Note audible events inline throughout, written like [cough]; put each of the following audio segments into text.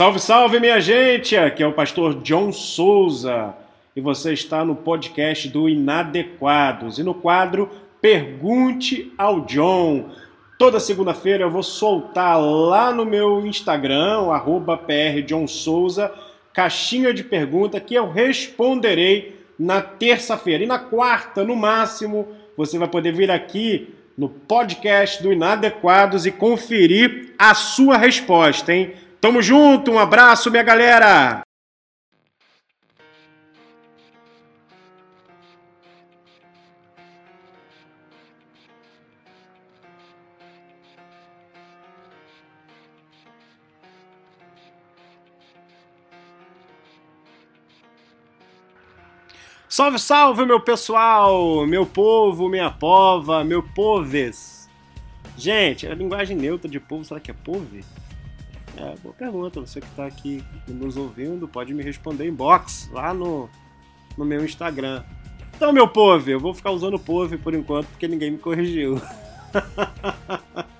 Salve, salve, minha gente! Aqui é o pastor John Souza e você está no podcast do Inadequados e no quadro Pergunte ao John. Toda segunda-feira eu vou soltar lá no meu Instagram, prjohnsouza, caixinha de pergunta que eu responderei na terça-feira. E na quarta, no máximo, você vai poder vir aqui no podcast do Inadequados e conferir a sua resposta, hein? Tamo junto, um abraço, minha galera! Salve, salve, meu pessoal, meu povo, minha pova, meu poves. Gente, a linguagem neutra de povo, será que é pove? É, boa pergunta. Você que está aqui nos ouvindo pode me responder em box lá no, no meu Instagram. Então, meu povo, eu vou ficar usando povo por enquanto porque ninguém me corrigiu. [laughs]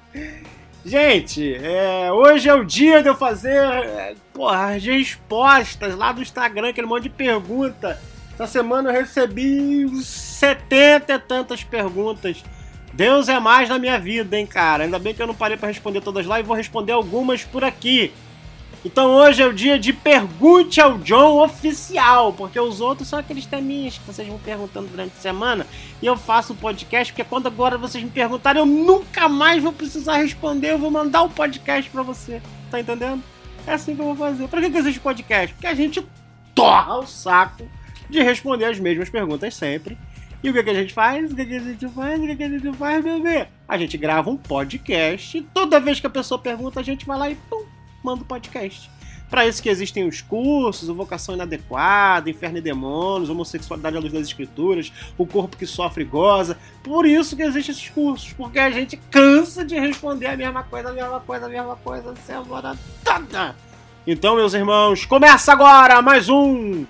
Gente, é, hoje é o dia de eu fazer é, porra, as respostas lá do Instagram, aquele monte de pergunta. Essa semana eu recebi 70 e tantas perguntas Deus é mais na minha vida, hein, cara. Ainda bem que eu não parei para responder todas lá e vou responder algumas por aqui. Então hoje é o dia de Pergunte ao John oficial, porque os outros são aqueles teminhas que vocês vão perguntando durante a semana e eu faço o podcast, porque quando agora vocês me perguntarem, eu nunca mais vou precisar responder, eu vou mandar o um podcast para você. Tá entendendo? É assim que eu vou fazer. Pra que, que existe podcast? Porque a gente torra o saco de responder as mesmas perguntas sempre e o que, que a gente faz? O que, que a gente faz? O que, que a gente faz, bebê? A gente grava um podcast. Toda vez que a pessoa pergunta, a gente vai lá e pum, manda o um podcast. Para isso que existem os cursos, o Vocação Inadequada, Inferno e Demônios, Homossexualidade à Luz das Escrituras, O Corpo que Sofre e Goza. Por isso que existem esses cursos, porque a gente cansa de responder a mesma coisa, a mesma coisa, a mesma coisa, semana toda. Então, meus irmãos, começa agora mais um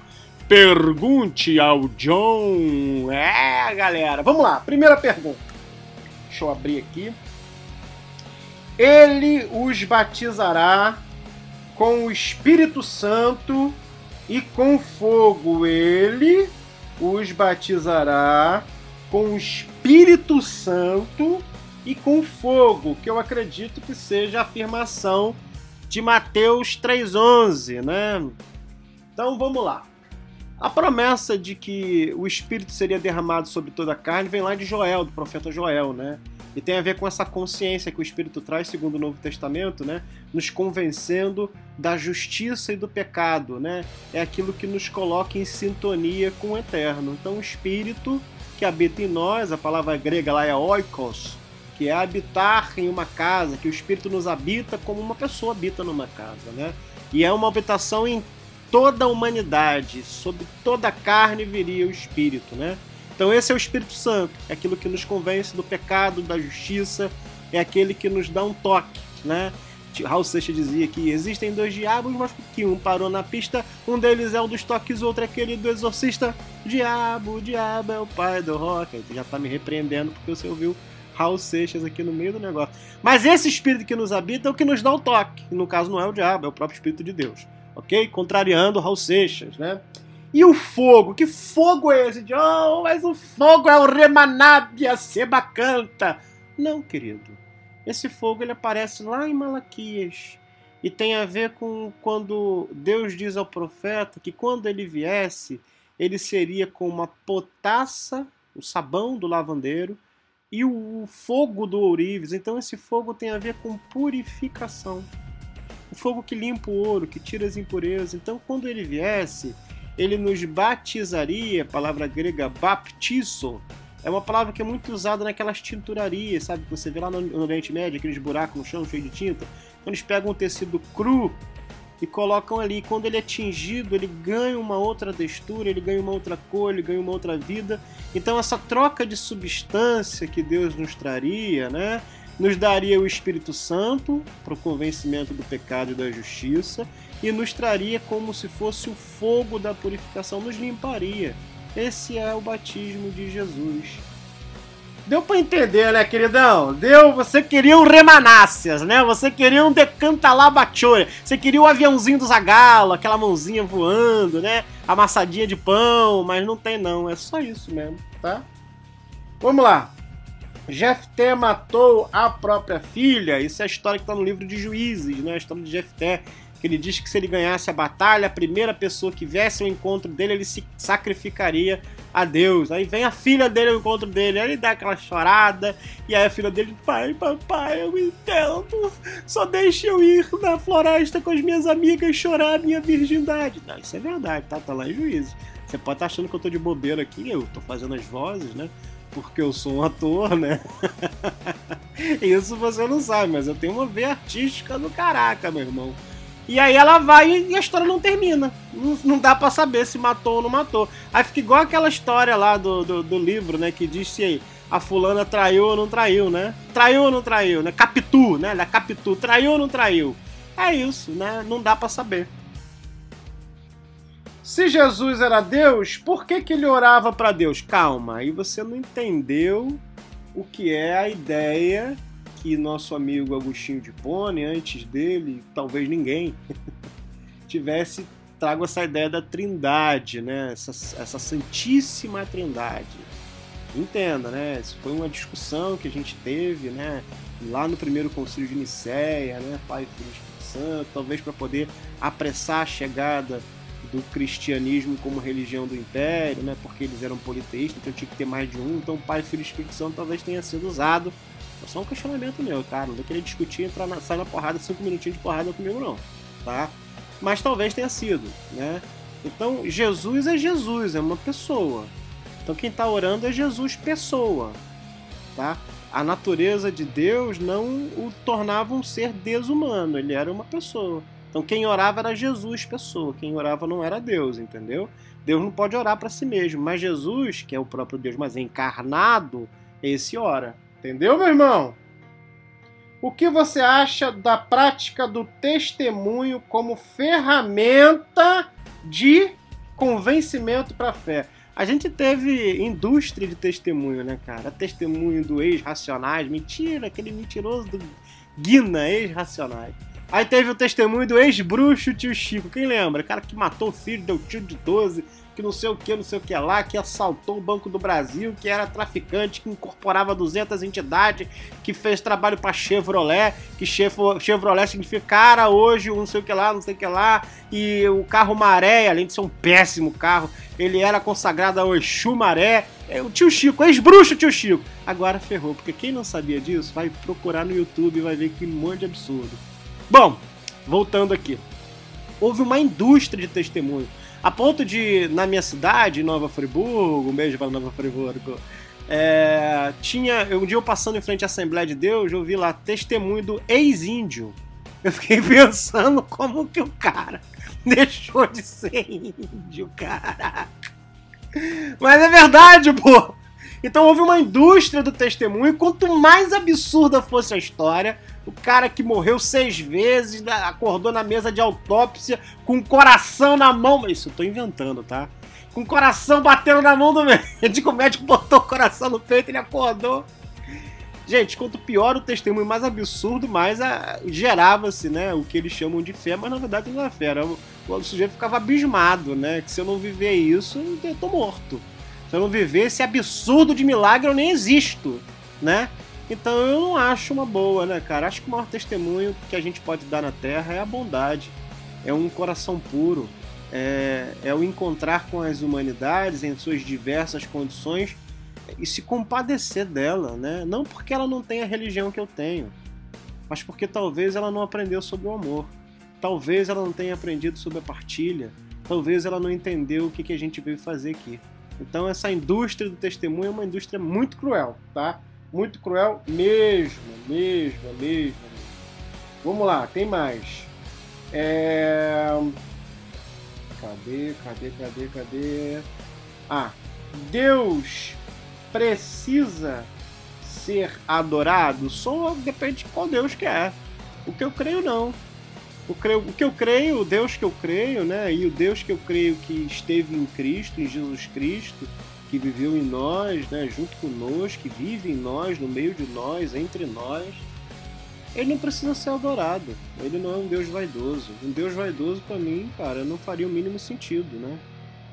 Pergunte ao John. É, galera. Vamos lá. Primeira pergunta. Deixa eu abrir aqui. Ele os batizará com o Espírito Santo e com fogo. Ele os batizará com o Espírito Santo e com fogo, que eu acredito que seja a afirmação de Mateus 3:11, né? Então vamos lá. A promessa de que o Espírito seria derramado sobre toda a carne vem lá de Joel, do profeta Joel, né? E tem a ver com essa consciência que o Espírito traz, segundo o Novo Testamento, né? Nos convencendo da justiça e do pecado, né? É aquilo que nos coloca em sintonia com o eterno. Então, o Espírito que habita em nós, a palavra grega lá é oikos, que é habitar em uma casa, que o Espírito nos habita como uma pessoa habita numa casa, né? E é uma habitação em toda a humanidade, sobre toda a carne viria o Espírito, né? Então esse é o Espírito Santo, é aquilo que nos convence do pecado, da justiça, é aquele que nos dá um toque, né? Raul Seixas dizia que existem dois diabos, mas que um parou na pista, um deles é o dos toques, outro é aquele do exorcista. Diabo, diabo é o pai do rock. Aí já tá me repreendendo porque você ouviu Raul Seixas aqui no meio do negócio. Mas esse espírito que nos habita é o que nos dá o toque. No caso, não é o diabo, é o próprio Espírito de Deus ok? Contrariando Raul Seixas, né? E o fogo? Que fogo é esse? Oh, mas o fogo é o Remanabia Seba canta. Não, querido. Esse fogo ele aparece lá em Malaquias e tem a ver com quando Deus diz ao profeta que quando ele viesse, ele seria com uma potassa, o sabão do lavandeiro e o fogo do ourives. Então esse fogo tem a ver com purificação o fogo que limpa o ouro, que tira as impurezas. Então, quando ele viesse, ele nos batizaria, palavra grega baptizo, é uma palavra que é muito usada naquelas tinturarias, sabe? Que você vê lá no, Oriente Médio, aqueles buracos no chão cheios de tinta. Então, eles pegam um tecido cru e colocam ali. Quando ele é tingido, ele ganha uma outra textura, ele ganha uma outra cor, ele ganha uma outra vida. Então, essa troca de substância que Deus nos traria, né? Nos daria o Espírito Santo para o convencimento do pecado e da justiça e nos traria como se fosse o fogo da purificação, nos limparia. Esse é o batismo de Jesus. Deu pra entender, né, queridão? Deu, você queria um Remanáceas, né? Você queria um Decantalabachore. Você queria o aviãozinho do Zagalo, aquela mãozinha voando, né? Amassadinha de pão, mas não tem não, é só isso mesmo, tá? Vamos lá. Jefté matou a própria filha. Isso é a história que está no livro de Juízes, né? A história de Jefté que ele diz que se ele ganhasse a batalha, a primeira pessoa que viesse ao encontro dele, ele se sacrificaria a Deus. Aí vem a filha dele ao encontro dele, aí ele dá aquela chorada, e aí a filha dele, pai, papai, eu entendo, só deixe eu ir na floresta com as minhas amigas chorar a minha virgindade. Não, isso é verdade, tá? Tá lá em juízo. Você pode estar tá achando que eu tô de bobeira aqui, eu tô fazendo as vozes, né? Porque eu sou um ator, né? [laughs] Isso você não sabe, mas eu tenho uma veia artística do caraca, meu irmão. E aí ela vai e a história não termina. Não, não dá para saber se matou ou não matou. Aí fica igual aquela história lá do, do, do livro, né? Que diz se a fulana traiu ou não traiu, né? Traiu ou não traiu, né? Capitu, né? Da Capitu, traiu ou não traiu? É isso, né? Não dá para saber. Se Jesus era Deus, por que, que ele orava para Deus? Calma, aí você não entendeu o que é a ideia que nosso amigo Agostinho de Pone, antes dele, talvez ninguém, [laughs] tivesse trago essa ideia da trindade, né? essa, essa santíssima trindade. Entenda, né? Isso foi uma discussão que a gente teve né? lá no primeiro concílio de Nicéia, né? Pai, Filho e Espírito Santo, talvez para poder apressar a chegada do cristianismo como religião do império, né? porque eles eram politeístas, então tinha que ter mais de um, então Pai, Filho e Espírito Santo talvez tenha sido usado é só um questionamento meu, cara. Não vou querer discutir, entrar na, sair na porrada, cinco minutinhos de porrada comigo, não. Tá? Mas talvez tenha sido, né? Então, Jesus é Jesus, é uma pessoa. Então, quem está orando é Jesus, pessoa. Tá? A natureza de Deus não o tornava um ser desumano, ele era uma pessoa. Então, quem orava era Jesus, pessoa. Quem orava não era Deus, entendeu? Deus não pode orar para si mesmo, mas Jesus, que é o próprio Deus, mas encarnado, esse ora. Entendeu, meu irmão? O que você acha da prática do testemunho como ferramenta de convencimento para fé? A gente teve indústria de testemunho, né, cara? Testemunho do ex-racionais. Mentira, aquele mentiroso do Guina, ex-racionais. Aí teve o testemunho do ex-bruxo tio Chico. Quem lembra? Cara que matou o filho, deu tiro de 12, que não sei o que, não sei o que lá, que assaltou o Banco do Brasil, que era traficante, que incorporava 200 entidades, que fez trabalho para Chevrolet, que Chevrolet significa cara hoje, não sei o que lá, não sei o que lá, e o carro Maré, além de ser um péssimo carro, ele era consagrado ao Exu Maré, é, o tio Chico, ex-bruxo tio Chico. Agora ferrou, porque quem não sabia disso vai procurar no YouTube e vai ver que monte de absurdo. Bom, voltando aqui. Houve uma indústria de testemunho. A ponto de, na minha cidade, Nova Friburgo, beijo para Nova Friburgo, é, tinha. Um dia eu passando em frente à Assembleia de Deus, eu vi lá testemunho do ex-índio. Eu fiquei [laughs] pensando como que o cara [laughs] deixou de ser índio, caraca. Mas é verdade, pô! Então houve uma indústria do testemunho, quanto mais absurda fosse a história, o cara que morreu seis vezes, acordou na mesa de autópsia com o coração na mão. Isso eu tô inventando, tá? Com o coração batendo na mão do [laughs] médico. O médico botou o coração no peito e ele acordou. Gente, quanto pior o testemunho, mais absurdo, mais gerava-se, né? O que eles chamam de fé, mas na verdade não é fé. Era, o, o sujeito ficava abismado, né? Que se eu não viver isso, eu tô morto. Se eu não viver esse absurdo de milagre, eu nem existo, né? Então eu não acho uma boa, né, cara? Acho que o maior testemunho que a gente pode dar na Terra é a bondade, é um coração puro, é, é o encontrar com as humanidades em suas diversas condições e se compadecer dela, né? Não porque ela não tem a religião que eu tenho, mas porque talvez ela não aprendeu sobre o amor, talvez ela não tenha aprendido sobre a partilha, talvez ela não entendeu o que, que a gente veio fazer aqui. Então essa indústria do testemunho é uma indústria muito cruel, tá? Muito cruel mesmo, mesmo, mesmo. Vamos lá, tem mais. É... Cadê, cadê, cadê, cadê? Ah, Deus precisa ser adorado? Só depende de qual Deus que é. O que eu creio, não. O, creio, o que eu creio, o Deus que eu creio, né? E o Deus que eu creio que esteve em Cristo, em Jesus Cristo, que viveu em nós, né, junto conosco, que vive em nós, no meio de nós, entre nós, ele não precisa ser adorado. Ele não é um Deus vaidoso. Um Deus vaidoso, para mim, cara, não faria o mínimo sentido, né?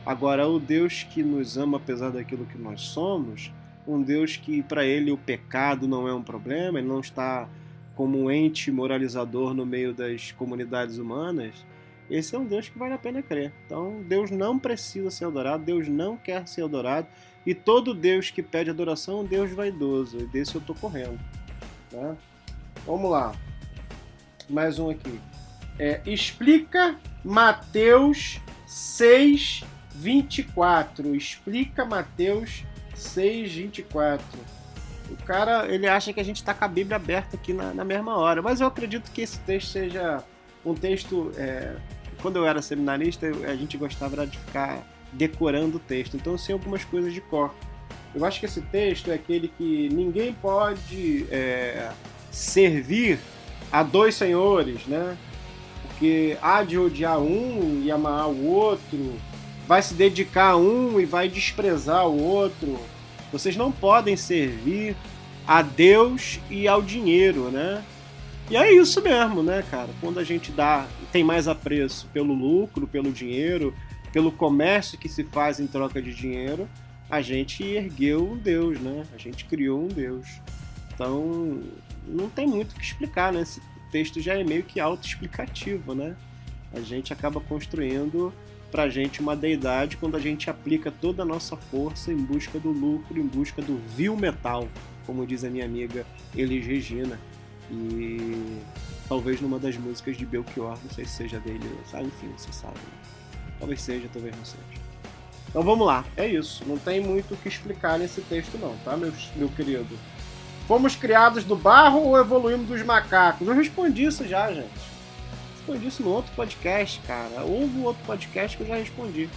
Agora, o Deus que nos ama apesar daquilo que nós somos, um Deus que para ele o pecado não é um problema, ele não está como um ente moralizador no meio das comunidades humanas, esse é um Deus que vale a pena crer. Então, Deus não precisa ser adorado, Deus não quer ser adorado, e todo Deus que pede adoração é um Deus vaidoso, e desse eu estou correndo. Tá? Vamos lá. Mais um aqui. É, explica Mateus 6, 24. Explica Mateus 6, 24. O cara, ele acha que a gente está com a Bíblia aberta aqui na, na, mesma hora. Mas eu acredito que esse texto seja um texto. É, quando eu era seminarista, a gente gostava de ficar decorando o texto. Então eu sei algumas coisas de cor. Eu acho que esse texto é aquele que ninguém pode é, servir a dois senhores, né? Porque há de odiar um e amar o outro, vai se dedicar a um e vai desprezar o outro. Vocês não podem servir a Deus e ao dinheiro, né? E é isso mesmo, né, cara? Quando a gente dá, tem mais apreço pelo lucro, pelo dinheiro, pelo comércio que se faz em troca de dinheiro, a gente ergueu um Deus, né? A gente criou um Deus. Então, não tem muito o que explicar, né? Esse texto já é meio que autoexplicativo, né? A gente acaba construindo pra gente uma deidade quando a gente aplica toda a nossa força em busca do lucro, em busca do vil metal, como diz a minha amiga Elis Regina. E talvez numa das músicas de Belchior, não sei se seja dele, sabe? Enfim, você sabe. Né? Talvez seja, talvez não seja. Então vamos lá, é isso. Não tem muito o que explicar nesse texto não, tá, meu, meu querido? Fomos criados do barro ou evoluímos dos macacos? Eu respondi isso já, gente. Respondi isso no outro podcast, cara. Houve outro podcast que eu já respondi.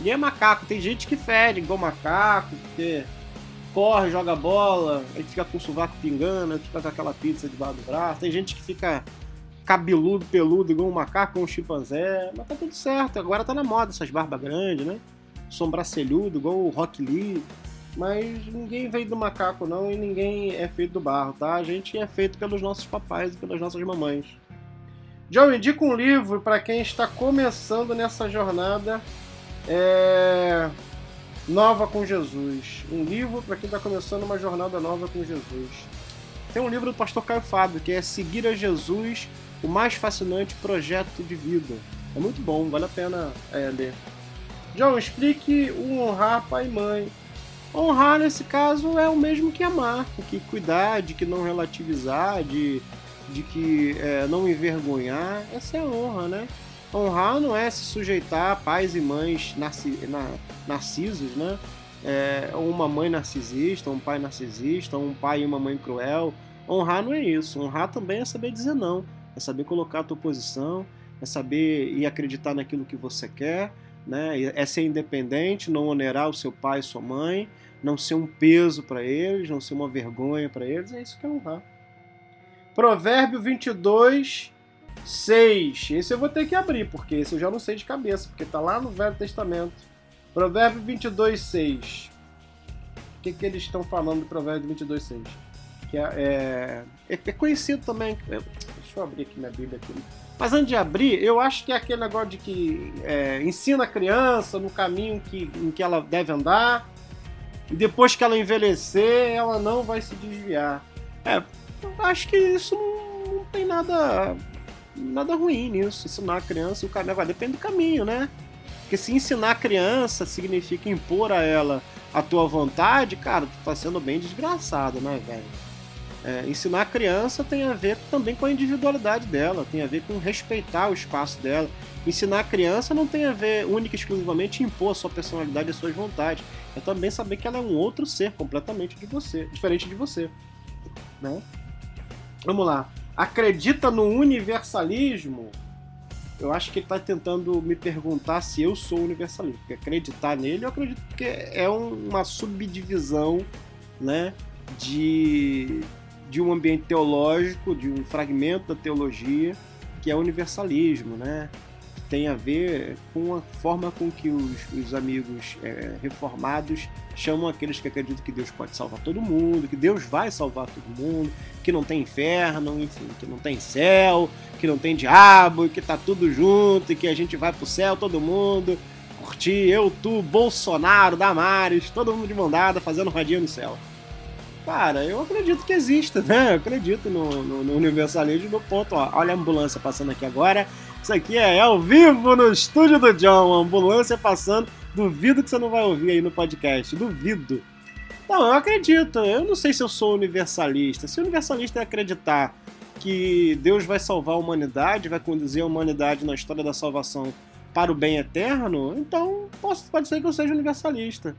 E é macaco. Tem gente que fede igual macaco, porque corre, joga bola, aí fica com o sovaco pingando, fica com aquela pizza debaixo do braço. Tem gente que fica cabeludo, peludo, igual um macaco ou um chimpanzé. Mas tá tudo certo. Agora tá na moda essas barbas grandes, né? Sombracelhudo, igual o Rock Lee. Mas ninguém veio do macaco não e ninguém é feito do barro, tá? A gente é feito pelos nossos papais e pelas nossas mamães. John, indica um livro para quem está começando nessa jornada é... nova com Jesus. Um livro para quem está começando uma jornada nova com Jesus. Tem um livro do pastor Caio Fábio que é Seguir a Jesus, o mais fascinante projeto de vida. É muito bom, vale a pena é, ler. John, explique o honrar pai e mãe. Honrar, nesse caso, é o mesmo que amar, que cuidar, de que não relativizar, de, de que é, não envergonhar. Essa é honra, né? Honrar não é se sujeitar a pais e mães narci na, narcisos, né? É, uma mãe narcisista, um pai narcisista, um pai e uma mãe cruel. Honrar não é isso. Honrar também é saber dizer não. É saber colocar a tua posição, é saber e acreditar naquilo que você quer, né? É ser independente, não onerar o seu pai e sua mãe, não ser um peso para eles, não ser uma vergonha para eles, é isso que é honrar. Provérbio 22, 6. Esse eu vou ter que abrir, porque esse eu já não sei de cabeça, porque está lá no Velho Testamento. Provérbio 22, 6. O que, que eles estão falando do Provérbio 22, 6? Que é, é, é conhecido também. É, deixa eu abrir aqui minha Bíblia. Aqui. Mas antes de abrir, eu acho que é aquele negócio de que é, ensina a criança no caminho que, em que ela deve andar, e depois que ela envelhecer, ela não vai se desviar. É, eu acho que isso não, não tem nada nada ruim nisso. Ensinar a criança o caminho. Vai depende do caminho, né? Porque se ensinar a criança significa impor a ela a tua vontade, cara, tu tá sendo bem desgraçado, né, velho? É, ensinar a criança tem a ver também com a individualidade dela, tem a ver com respeitar o espaço dela. Ensinar a criança não tem a ver única e exclusivamente impor a sua personalidade e as suas vontades. É também saber que ela é um outro ser completamente de você, diferente de você. Né? Vamos lá. Acredita no universalismo? Eu acho que ele está tentando me perguntar se eu sou universalista. Porque acreditar nele, eu acredito que é uma subdivisão né, de, de um ambiente teológico, de um fragmento da teologia, que é o universalismo, né? tem a ver com a forma com que os, os amigos é, reformados chamam aqueles que acreditam que Deus pode salvar todo mundo, que Deus vai salvar todo mundo, que não tem inferno, enfim, que não tem céu, que não tem diabo, que tá tudo junto e que a gente vai pro céu todo mundo, curtir, eu, tu, Bolsonaro, Damares, todo mundo de mão dada, fazendo rodinha no céu. Cara, eu acredito que exista, né? Eu acredito no, no, no universalismo do ponto, ó. Olha a ambulância passando aqui agora. Isso aqui é ao vivo no estúdio do John. A ambulância passando. Duvido que você não vai ouvir aí no podcast. Duvido. Não, eu acredito. Eu não sei se eu sou universalista. Se universalista é acreditar que Deus vai salvar a humanidade, vai conduzir a humanidade na história da salvação para o bem eterno, então pode ser que eu seja universalista.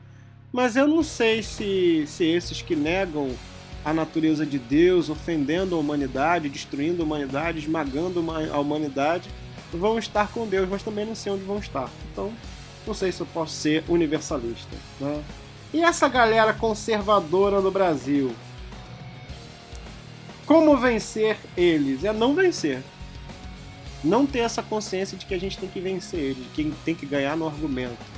Mas eu não sei se, se esses que negam a natureza de Deus, ofendendo a humanidade, destruindo a humanidade, esmagando a humanidade, vão estar com Deus, mas também não sei onde vão estar. Então, não sei se eu posso ser universalista. Né? E essa galera conservadora no Brasil? Como vencer eles? É não vencer. Não ter essa consciência de que a gente tem que vencer eles, de que tem que ganhar no argumento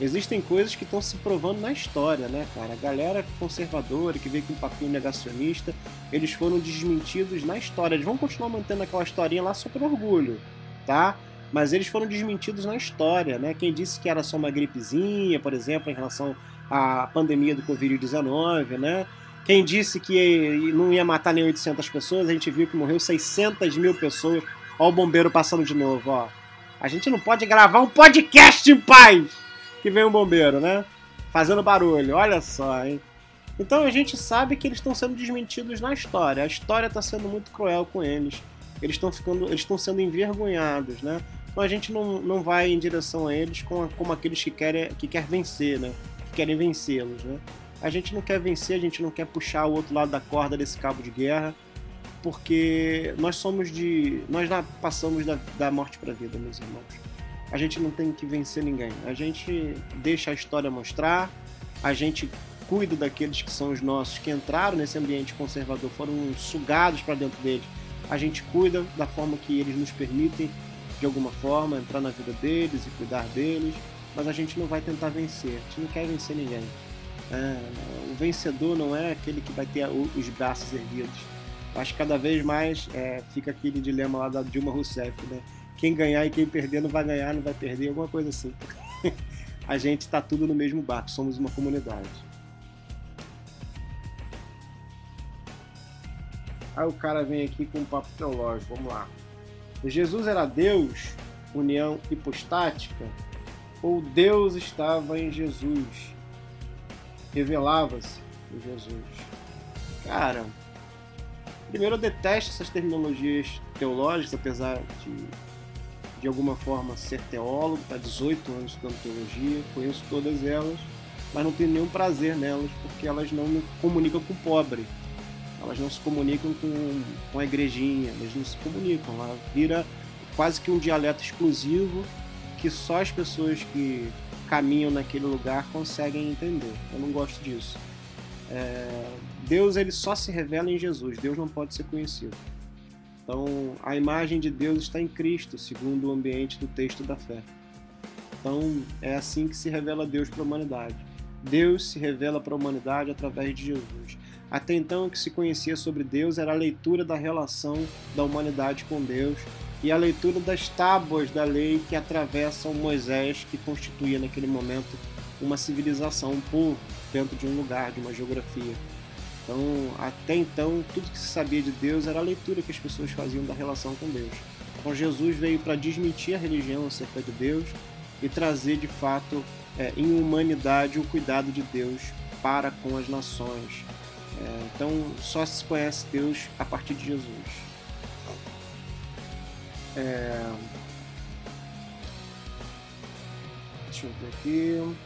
existem coisas que estão se provando na história, né, cara? A galera conservadora que veio com um papinho negacionista, eles foram desmentidos na história. Eles vão continuar mantendo aquela historinha lá só por orgulho, tá? Mas eles foram desmentidos na história, né? Quem disse que era só uma gripezinha, por exemplo, em relação à pandemia do Covid-19, né? Quem disse que não ia matar nem 800 pessoas, a gente viu que morreu 600 mil pessoas. Ó o bombeiro passando de novo, ó. A gente não pode gravar um podcast em paz! que vem um bombeiro, né? Fazendo barulho, olha só, hein? Então a gente sabe que eles estão sendo desmentidos na história. A história está sendo muito cruel com eles. Eles estão ficando, eles estão sendo envergonhados, né? Então a gente não, não vai em direção a eles como, como aqueles que querem que quer vencer, né? Que querem vencê-los, né? A gente não quer vencer, a gente não quer puxar o outro lado da corda desse cabo de guerra, porque nós somos de, nós passamos da, da morte para a vida, meus irmãos a gente não tem que vencer ninguém. A gente deixa a história mostrar, a gente cuida daqueles que são os nossos, que entraram nesse ambiente conservador, foram sugados para dentro dele. A gente cuida da forma que eles nos permitem, de alguma forma, entrar na vida deles e cuidar deles, mas a gente não vai tentar vencer, a gente não quer vencer ninguém. É, o vencedor não é aquele que vai ter os braços erguidos. Acho que cada vez mais é, fica aquele dilema lá da Dilma Rousseff, né? quem ganhar e quem perder não vai ganhar, não vai perder, alguma coisa assim. [laughs] a gente está tudo no mesmo barco, somos uma comunidade. Aí o cara vem aqui com um papo teológico, vamos lá. Jesus era Deus, união hipostática, ou Deus estava em Jesus? Revelava-se em Jesus. Cara, primeiro eu detesto essas terminologias teológicas, apesar de de alguma forma ser teólogo, está 18 anos estudando teologia, conheço todas elas, mas não tenho nenhum prazer nelas porque elas não me comunicam com o pobre. Elas não se comunicam com, com a igrejinha, elas não se comunicam. Ela vira quase que um dialeto exclusivo que só as pessoas que caminham naquele lugar conseguem entender. Eu não gosto disso. É, Deus ele só se revela em Jesus. Deus não pode ser conhecido. Então, a imagem de Deus está em Cristo, segundo o ambiente do texto da fé. Então, é assim que se revela Deus para a humanidade. Deus se revela para a humanidade através de Jesus. Até então, o que se conhecia sobre Deus era a leitura da relação da humanidade com Deus e a leitura das tábuas da lei que atravessam Moisés, que constituía naquele momento uma civilização, um povo dentro de um lugar, de uma geografia. Então, até então, tudo que se sabia de Deus era a leitura que as pessoas faziam da relação com Deus. Então, Jesus veio para desmentir a religião acerca de Deus e trazer de fato é, em humanidade o cuidado de Deus para com as nações. É, então, só se conhece Deus a partir de Jesus. É... Deixa eu ver aqui.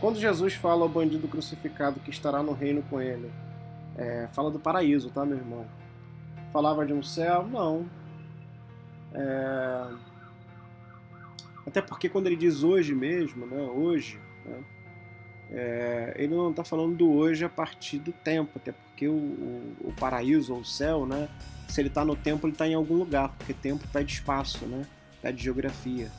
Quando Jesus fala ao bandido crucificado que estará no reino com ele, é, fala do paraíso, tá, meu irmão? Falava de um céu? Não. É... Até porque quando ele diz hoje mesmo, né, hoje, né, é, ele não está falando do hoje a partir do tempo, até porque o, o, o paraíso ou o céu, né, se ele está no tempo, ele está em algum lugar, porque tempo pede espaço, né? é de geografia.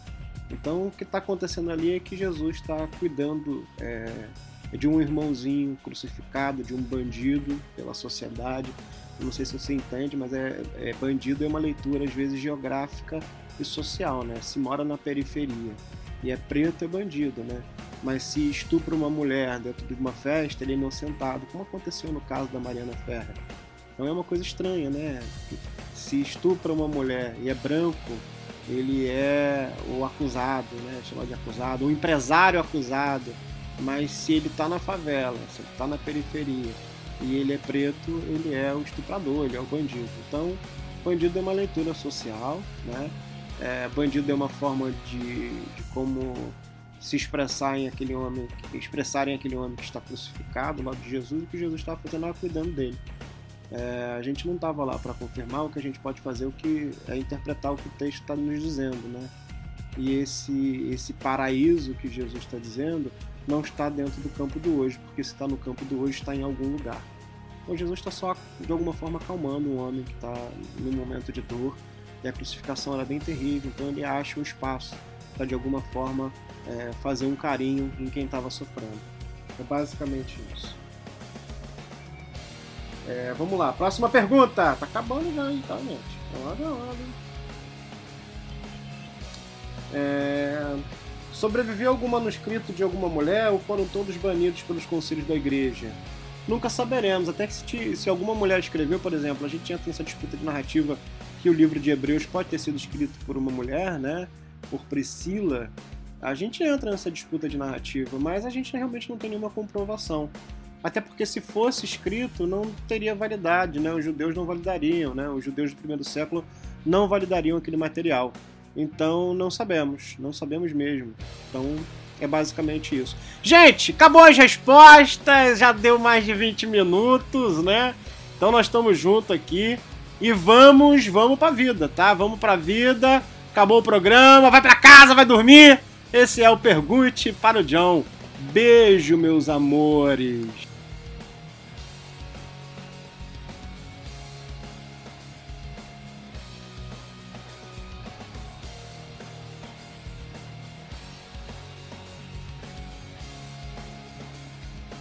Então o que está acontecendo ali é que Jesus está cuidando é, de um irmãozinho crucificado, de um bandido pela sociedade. Eu não sei se você entende, mas é, é bandido é uma leitura às vezes geográfica e social, né? Se mora na periferia e é preto é bandido, né? Mas se estupra uma mulher dentro de uma festa, ele é inocentado, como aconteceu no caso da Mariana Ferrer. Então é uma coisa estranha, né? Se estupra uma mulher e é branco, ele é o acusado, né? Chama de acusado, o empresário acusado. Mas se ele está na favela, se ele está na periferia e ele é preto, ele é o estuprador, ele é o bandido. Então, bandido é uma leitura social, né? É, bandido é uma forma de, de como se expressar em aquele homem, expressarem aquele homem que está crucificado lá de Jesus, e que Jesus está fazendo cuidando dele. É, a gente não estava lá para confirmar, o que a gente pode fazer o que é interpretar o que o texto está nos dizendo, né? E esse esse paraíso que Jesus está dizendo não está dentro do campo do hoje, porque se está no campo do hoje está em algum lugar. Então Jesus está só de alguma forma acalmando um homem que está num momento de dor e a crucificação era bem terrível, então ele acha um espaço para de alguma forma é, fazer um carinho em quem estava sofrendo. É basicamente isso. É, vamos lá, próxima pergunta. Tá acabando já, hein, tá, gente? Olha, olha. É... Sobreviveu algum manuscrito de alguma mulher ou foram todos banidos pelos conselhos da igreja? Nunca saberemos, até que se, se alguma mulher escreveu, por exemplo, a gente entra nessa disputa de narrativa que o livro de Hebreus pode ter sido escrito por uma mulher, né? Por Priscila. A gente entra nessa disputa de narrativa, mas a gente realmente não tem nenhuma comprovação. Até porque se fosse escrito, não teria validade, né? Os judeus não validariam, né? Os judeus do primeiro século não validariam aquele material. Então não sabemos, não sabemos mesmo. Então é basicamente isso. Gente, acabou as respostas, já deu mais de 20 minutos, né? Então nós estamos juntos aqui e vamos, vamos pra vida, tá? Vamos pra vida. Acabou o programa, vai pra casa, vai dormir. Esse é o Pergunte para o John. Beijo, meus amores.